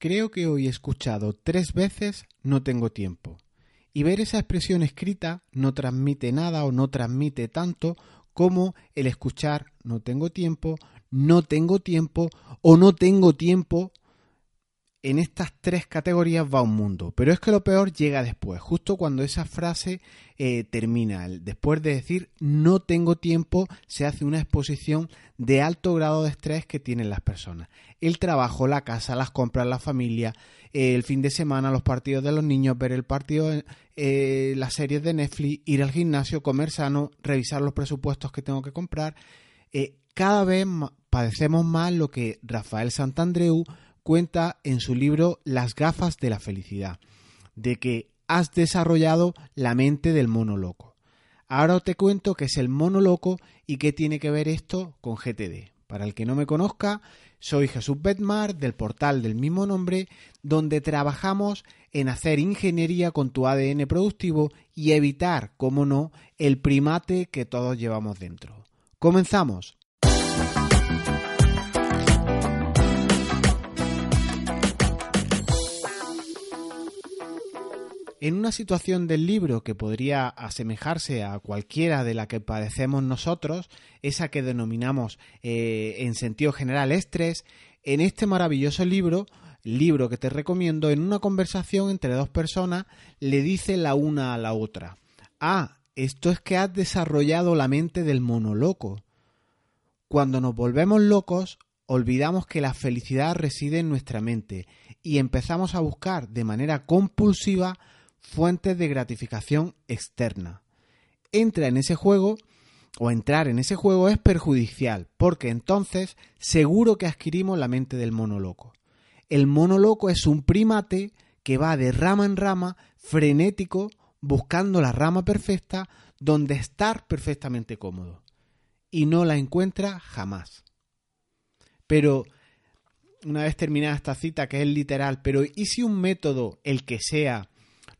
creo que hoy he escuchado tres veces no tengo tiempo. Y ver esa expresión escrita no transmite nada o no transmite tanto como el escuchar no tengo tiempo, no tengo tiempo o no tengo tiempo en estas tres categorías va un mundo. Pero es que lo peor llega después, justo cuando esa frase eh, termina. Después de decir no tengo tiempo, se hace una exposición de alto grado de estrés que tienen las personas. El trabajo, la casa, las compras, la familia, eh, el fin de semana, los partidos de los niños, ver el partido, eh, las series de Netflix, ir al gimnasio, comer sano, revisar los presupuestos que tengo que comprar. cada vez padecemos más lo que Rafael Santandreu cuenta en su libro Las gafas de la felicidad, de que has desarrollado la mente del mono loco. Ahora te cuento qué es el mono loco y qué tiene que ver esto con GTD. Para el que no me conozca, soy Jesús Betmar del portal del mismo nombre, donde trabajamos en hacer ingeniería con tu ADN productivo y evitar, como no, el primate que todos llevamos dentro. Comenzamos. En una situación del libro que podría asemejarse a cualquiera de la que padecemos nosotros, esa que denominamos eh, en sentido general estrés, en este maravilloso libro, libro que te recomiendo, en una conversación entre dos personas, le dice la una a la otra, ah, esto es que has desarrollado la mente del monoloco. Cuando nos volvemos locos, olvidamos que la felicidad reside en nuestra mente y empezamos a buscar de manera compulsiva fuentes de gratificación externa. Entra en ese juego o entrar en ese juego es perjudicial, porque entonces seguro que adquirimos la mente del mono loco. El mono loco es un primate que va de rama en rama, frenético, buscando la rama perfecta donde estar perfectamente cómodo. Y no la encuentra jamás. Pero, una vez terminada esta cita, que es literal, pero ¿y si un método, el que sea,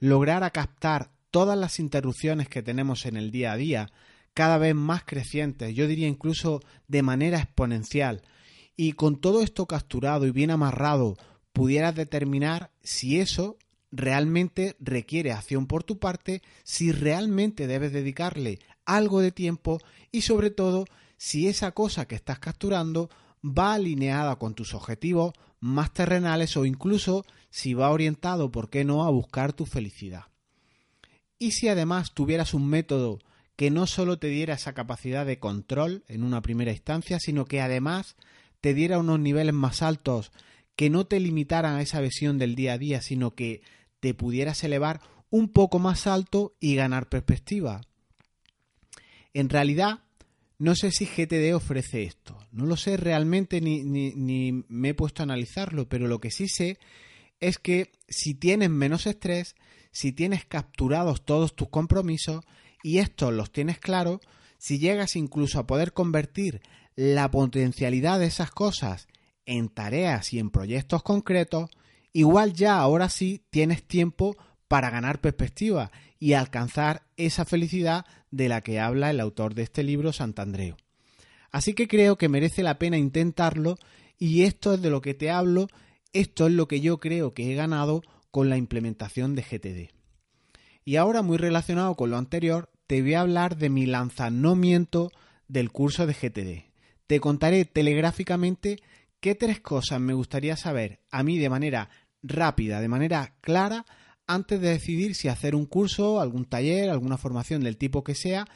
lograr captar todas las interrupciones que tenemos en el día a día, cada vez más crecientes, yo diría incluso de manera exponencial, y con todo esto capturado y bien amarrado, pudieras determinar si eso realmente requiere acción por tu parte, si realmente debes dedicarle algo de tiempo y sobre todo si esa cosa que estás capturando va alineada con tus objetivos más terrenales o incluso si va orientado, ¿por qué no?, a buscar tu felicidad. Y si además tuvieras un método que no solo te diera esa capacidad de control en una primera instancia, sino que además te diera unos niveles más altos que no te limitaran a esa visión del día a día, sino que te pudieras elevar un poco más alto y ganar perspectiva. En realidad, no sé si GTD ofrece esto, no lo sé realmente ni, ni, me he puesto a analizarlo, pero lo que sí sé es que si tienes menos estrés, si tienes capturados todos tus compromisos y estos los tienes claros, si llegas incluso a poder convertir la potencialidad de esas cosas en tareas y en proyectos concretos, igual ya ahora sí tienes tiempo para ganar perspectiva y alcanzar esa felicidad de la que habla el autor de este libro, Santandreu. Así que creo que merece la pena intentarlo y esto es de lo que te hablo, esto es lo que yo creo que he ganado con la implementación de GTD. Y ahora, muy relacionado con lo anterior, te voy a hablar de mi lanzamiento del curso de GTD. Te contaré telegráficamente qué tres cosas me gustaría saber a mí de manera rápida, de manera clara, antes de decidir si hacer un curso, algún taller, alguna formación del tipo que sea,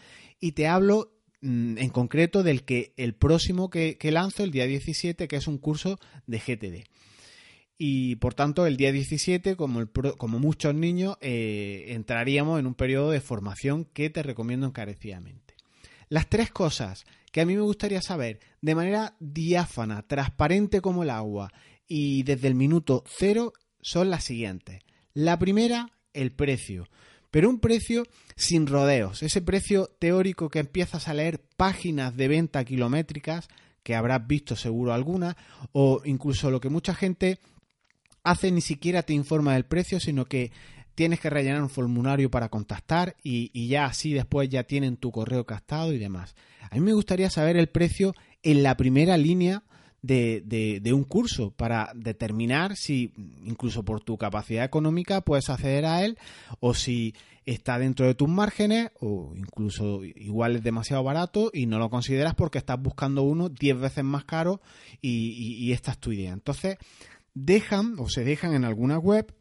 y te hablo mm, en concreto del que el próximo que, lanzo, el día 17, que es un curso de GTD. Y por tanto, el día 17, como, muchos niños, eh, entraríamos en un periodo de formación que te recomiendo encarecidamente. Las tres cosas que a mí me gustaría saber de manera diáfana, transparente como el agua y desde el minuto cero son las siguientes. La primera, el precio, pero un precio sin rodeos, ese precio teórico que empiezas a leer páginas de venta kilométricas, que habrás visto seguro alguna, o incluso lo que mucha gente hace ni siquiera te informa del precio, sino que tienes que rellenar un formulario para contactar y, ya así después ya tienen tu correo captado y demás. A mí me gustaría saber el precio en la primera línea de, un curso para determinar si, incluso por tu capacidad económica, puedes acceder a él o si está dentro de tus márgenes o incluso igual es demasiado barato y no lo consideras porque estás buscando uno 10 veces más caro y, y esta es tu idea. Entonces, dejan o se dejan en alguna web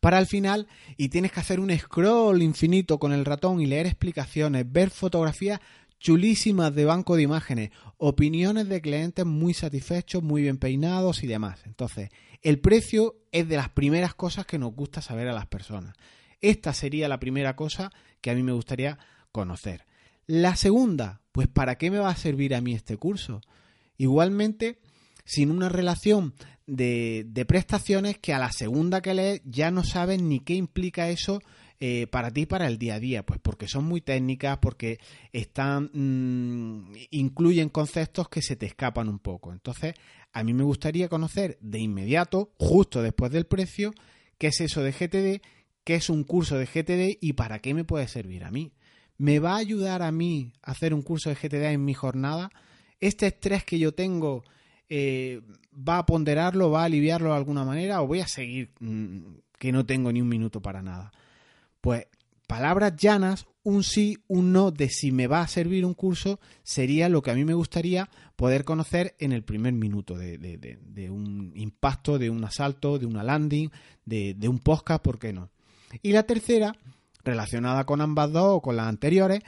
para el final y tienes que hacer un scroll infinito con el ratón y leer explicaciones, ver fotografías chulísimas de banco de imágenes, opiniones de clientes muy satisfechos, muy bien peinados y demás. Entonces, el precio es de las primeras cosas que nos gusta saber a las personas. Esta sería la primera cosa que a mí me gustaría conocer. La segunda, pues ¿para qué me va a servir a mí este curso? Igualmente, sin una relación de, prestaciones que a la segunda que lees ya no sabes ni qué implica eso eh, para ti para el día a día, pues porque son muy técnicas, porque están mm, incluyen conceptos que se te escapan un poco. Entonces, a mí me gustaría conocer de inmediato, justo después del precio, qué es eso de GTD, qué es un curso de GTD y para qué me puede servir a mí. ¿Me va a ayudar a mí a hacer un curso de GTD en mi jornada? ¿Este estrés que yo tengo eh, va a ponderarlo, va a aliviarlo de alguna manera o voy a seguir mm, que no tengo ni un minuto para nada. Pues palabras llanas, un sí, un no de si me va a servir un curso sería lo que a mí me gustaría poder conocer en el primer minuto de, un impacto, de un asalto, de una landing, de, un podcast, ¿por qué no? Y la tercera, relacionada con ambas dos o con las anteriores,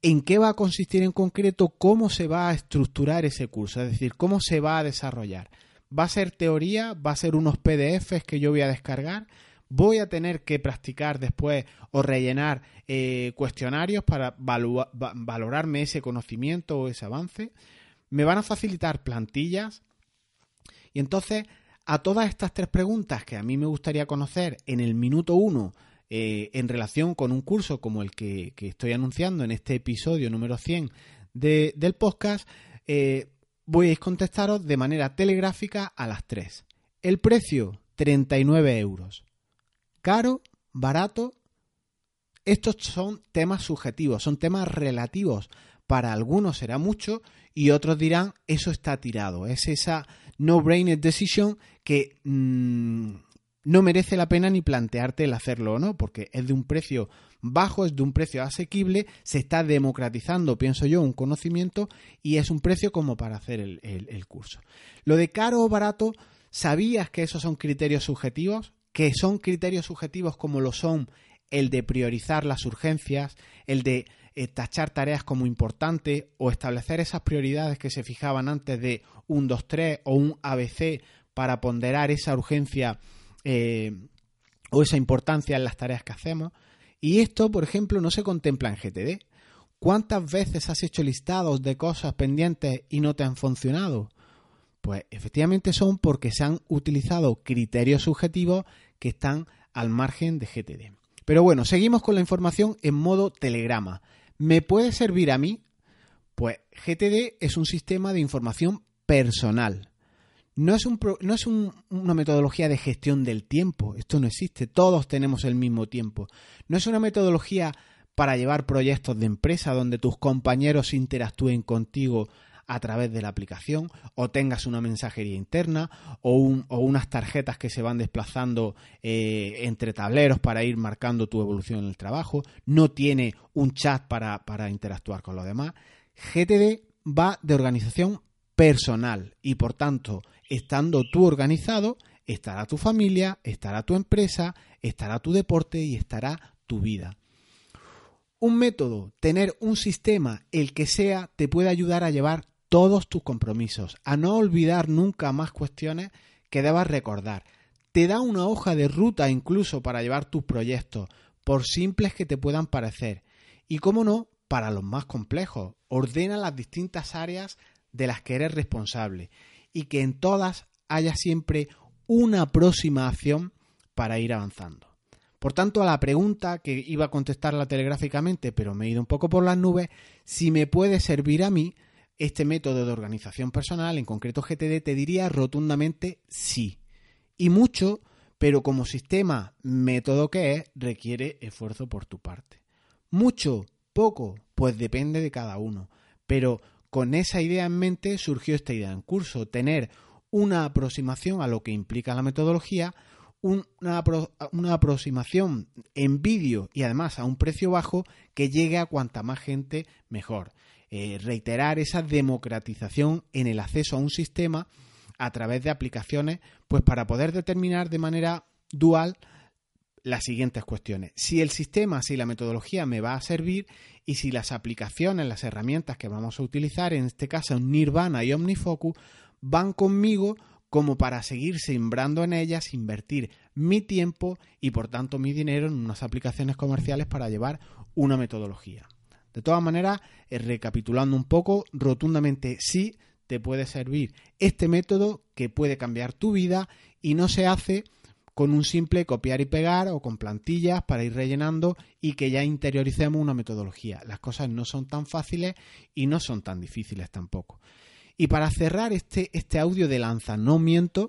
en qué va a consistir en concreto, cómo se va a estructurar ese curso, es decir, cómo se va a desarrollar. ¿Va a ser teoría? ¿Va a ser unos PDFs que yo voy a descargar? ¿Voy a tener que practicar después o rellenar eh, cuestionarios para valorarme ese conocimiento o ese avance? ¿Me van a facilitar plantillas? Y entonces, a todas estas tres preguntas que a mí me gustaría conocer en el minuto uno eh, en relación con un curso como el que, estoy anunciando en este episodio número 100 del podcast, eh, voy a contestaros de manera telegráfica a las tres. El precio, 39 euros. Caro, barato. Estos son temas subjetivos, son temas relativos. Para algunos será mucho y otros dirán, eso está tirado. Es esa no-brainer decision que mm, no merece la pena ni plantearte el hacerlo o no, porque es de un precio bajo, es de un precio asequible, se está democratizando, pienso yo, un conocimiento y es un precio como para hacer el, curso. Lo de caro o barato, ¿sabías que esos son criterios subjetivos? Que son criterios subjetivos como lo son el de priorizar las urgencias, el de eh, tachar tareas como importantes o establecer esas prioridades que se fijaban antes de un 2-3 o un ABC para ponderar esa urgencia eh, o esa importancia en las tareas que hacemos. Y esto, por ejemplo, no se contempla en GTD. ¿Cuántas veces has hecho listados de cosas pendientes y no te han funcionado? Pues efectivamente son porque se han utilizado criterios subjetivos que están al margen de GTD. Pero bueno, seguimos con la información en modo telegrama. ¿Me puede servir a mí? Pues GTD es un sistema de información personal. No es, no es una metodología de gestión del tiempo, esto no existe, todos tenemos el mismo tiempo. No es una metodología para llevar proyectos de empresa donde tus compañeros interactúen contigo a través de la aplicación o tengas una mensajería interna o, unas tarjetas que se van desplazando eh, entre tableros para ir marcando tu evolución en el trabajo. No tiene un chat para, para interactuar con los demás. GTD va de organización personal y por tanto estando tú organizado, estará tu familia, estará tu empresa, estará tu deporte y estará tu vida. Un método, tener un sistema, el que sea, te puede ayudar a llevar todos tus compromisos, a no olvidar nunca más cuestiones que debas recordar. Te da una hoja de ruta incluso para llevar tus proyectos, por simples que te puedan parecer. Y cómo no, para los más complejos, ordena las distintas áreas de las que eres responsable y que en todas haya siempre una próxima acción para ir avanzando. Por tanto, a la pregunta que iba a contestarla telegráficamente, pero me he ido un poco por las nubes, si me puede servir a mí este método de organización personal, en concreto GTD, te diría rotundamente sí. Y mucho, pero como sistema, método que es, requiere esfuerzo por tu parte. Mucho, poco, pues depende de cada uno. Pero con esa idea en mente surgió esta idea en curso, tener una aproximación a lo que implica la metodología, una, una, aproximación en vídeo y además a un precio bajo que llegue a cuanta más gente mejor. Eh, reiterar esa democratización en el acceso a un sistema a través de aplicaciones, pues para poder determinar de manera dual las siguientes cuestiones. Si el sistema, si la metodología me va a servir y si las aplicaciones, las herramientas que vamos a utilizar, en este caso Nirvana y OmniFocus, van conmigo como para seguir sembrando en ellas, invertir mi tiempo y por tanto mi dinero en unas aplicaciones comerciales para llevar una metodología. De todas maneras, eh, recapitulando un poco, rotundamente sí te puede servir este método que puede cambiar tu vida y no se hace con un simple copiar y pegar o con plantillas para ir rellenando y que ya interioricemos una metodología. Las cosas no son tan fáciles y no son tan difíciles tampoco. Y para cerrar este, este audio de lanzamiento,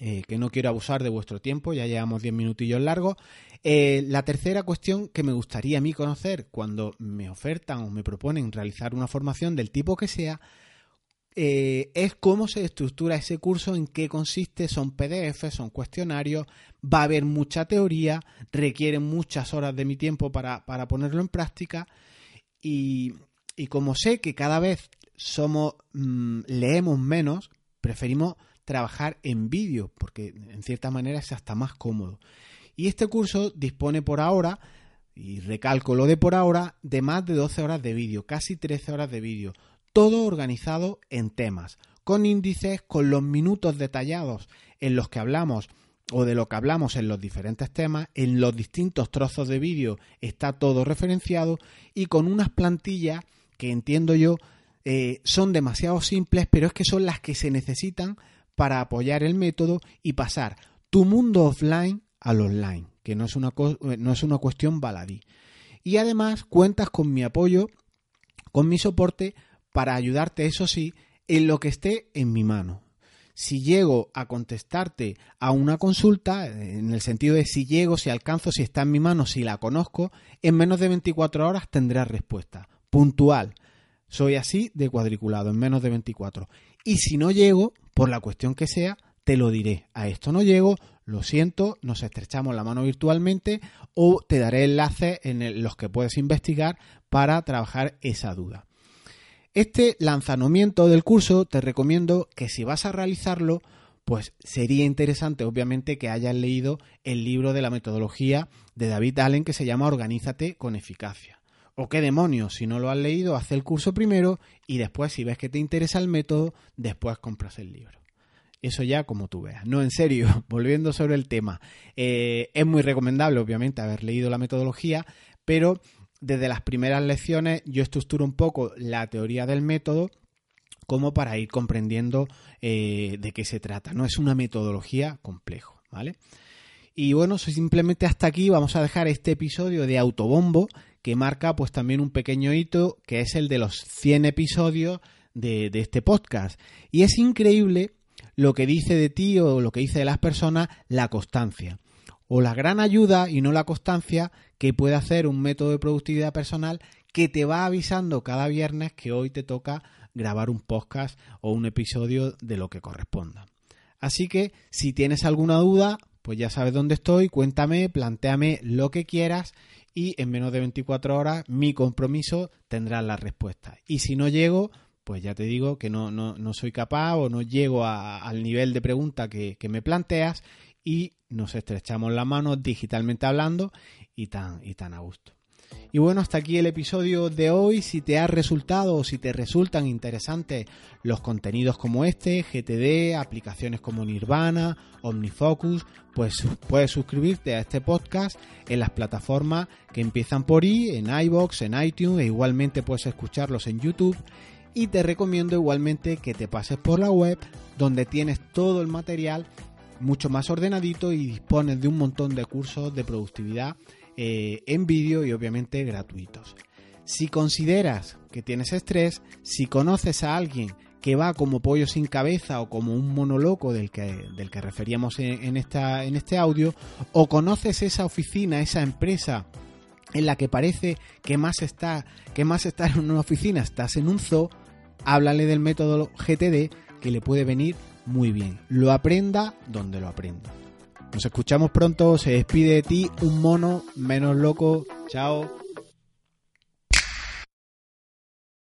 eh, que no quiero abusar de vuestro tiempo, ya llevamos 10 minutillos largos, eh, la tercera cuestión que me gustaría a mí conocer cuando me ofertan o me proponen realizar una formación del tipo que sea, eh, es cómo se estructura ese curso, en qué consiste, son PDF, son cuestionarios, va a haber mucha teoría, requieren muchas horas de mi tiempo para, ponerlo en práctica. Y, como sé que cada vez somos mm, leemos menos, preferimos trabajar en vídeo porque en cierta manera es hasta más cómodo. Y este curso dispone por ahora, y recalco lo de por ahora, de más de 12 horas de vídeo, casi 13 horas de vídeo, todo organizado en temas, con índices, con los minutos detallados en los que hablamos o de lo que hablamos en los diferentes temas, en los distintos trozos de vídeo está todo referenciado y con unas plantillas que entiendo yo eh, son demasiado simples, pero es que son las que se necesitan para apoyar el método y pasar tu mundo offline al online, que no es una, no es una cuestión baladí. Y además cuentas con mi apoyo, con mi soporte para ayudarte, eso sí, en lo que esté en mi mano. Si llego a contestarte a una consulta, en el sentido de si llego, si alcanzo, si está en mi mano, si la conozco, en menos de 24 horas tendrás respuesta. Puntual. Soy así de cuadriculado, en menos de 24. Y si no llego, por la cuestión que sea, te lo diré. A esto no llego, lo siento, nos estrechamos la mano virtualmente o te daré enlaces en los que puedes investigar para trabajar esa duda. Este lanzamiento del curso te recomiendo que si vas a realizarlo, pues sería interesante obviamente que hayas leído el libro de la metodología de David Allen que se llama Organízate con eficacia. O qué demonios, si no lo has leído, haz el curso primero y después si ves que te interesa el método, después compras el libro. Eso ya como tú veas. No, en serio, volviendo sobre el tema. Eh, es muy recomendable, obviamente, haber leído la metodología, pero desde las primeras lecciones yo estructuro un poco la teoría del método como para ir comprendiendo eh, de qué se trata. No es una metodología complejo, ¿vale? Y bueno, simplemente hasta aquí vamos a dejar este episodio de Autobombo que marca pues también un pequeño hito que es el de los 100 episodios de, de este podcast. Y es increíble lo que dice de ti o lo que dice de las personas la constancia o la gran ayuda y no la constancia que puede hacer un método de productividad personal que te va avisando cada viernes que hoy te toca grabar un podcast o un episodio de lo que corresponda. Así que si tienes alguna duda, pues ya sabes dónde estoy, cuéntame, planteame lo que quieras y en menos de 24 horas mi compromiso tendrá la respuesta. Y si no llego, pues ya te digo que no, no, soy capaz o no llego al nivel de pregunta que, que me planteas y nos estrechamos la mano digitalmente hablando y tan, y tan a gusto. Y bueno, hasta aquí el episodio de hoy. Si te ha resultado o si te resultan interesantes los contenidos como este, GTD, aplicaciones como Nirvana, OmniFocus, pues puedes suscribirte a este podcast en las plataformas que empiezan por I, en iBox, en iTunes, e igualmente puedes escucharlos en YouTube. Y te recomiendo igualmente que te pases por la web donde tienes todo el material mucho más ordenadito y dispones de un montón de cursos de productividad eh, en vídeo y obviamente gratuitos. Si consideras que tienes estrés, si conoces a alguien que va como pollo sin cabeza o como un monoloco del que, del que referíamos en, esta, en este audio, o conoces esa oficina, esa empresa en la que parece que más está, que más estar en una oficina, estás en un zoo, háblale del método GTD que le puede venir muy bien. Lo aprenda donde lo aprenda. Nos escuchamos pronto, se despide de ti un mono menos loco. Chao.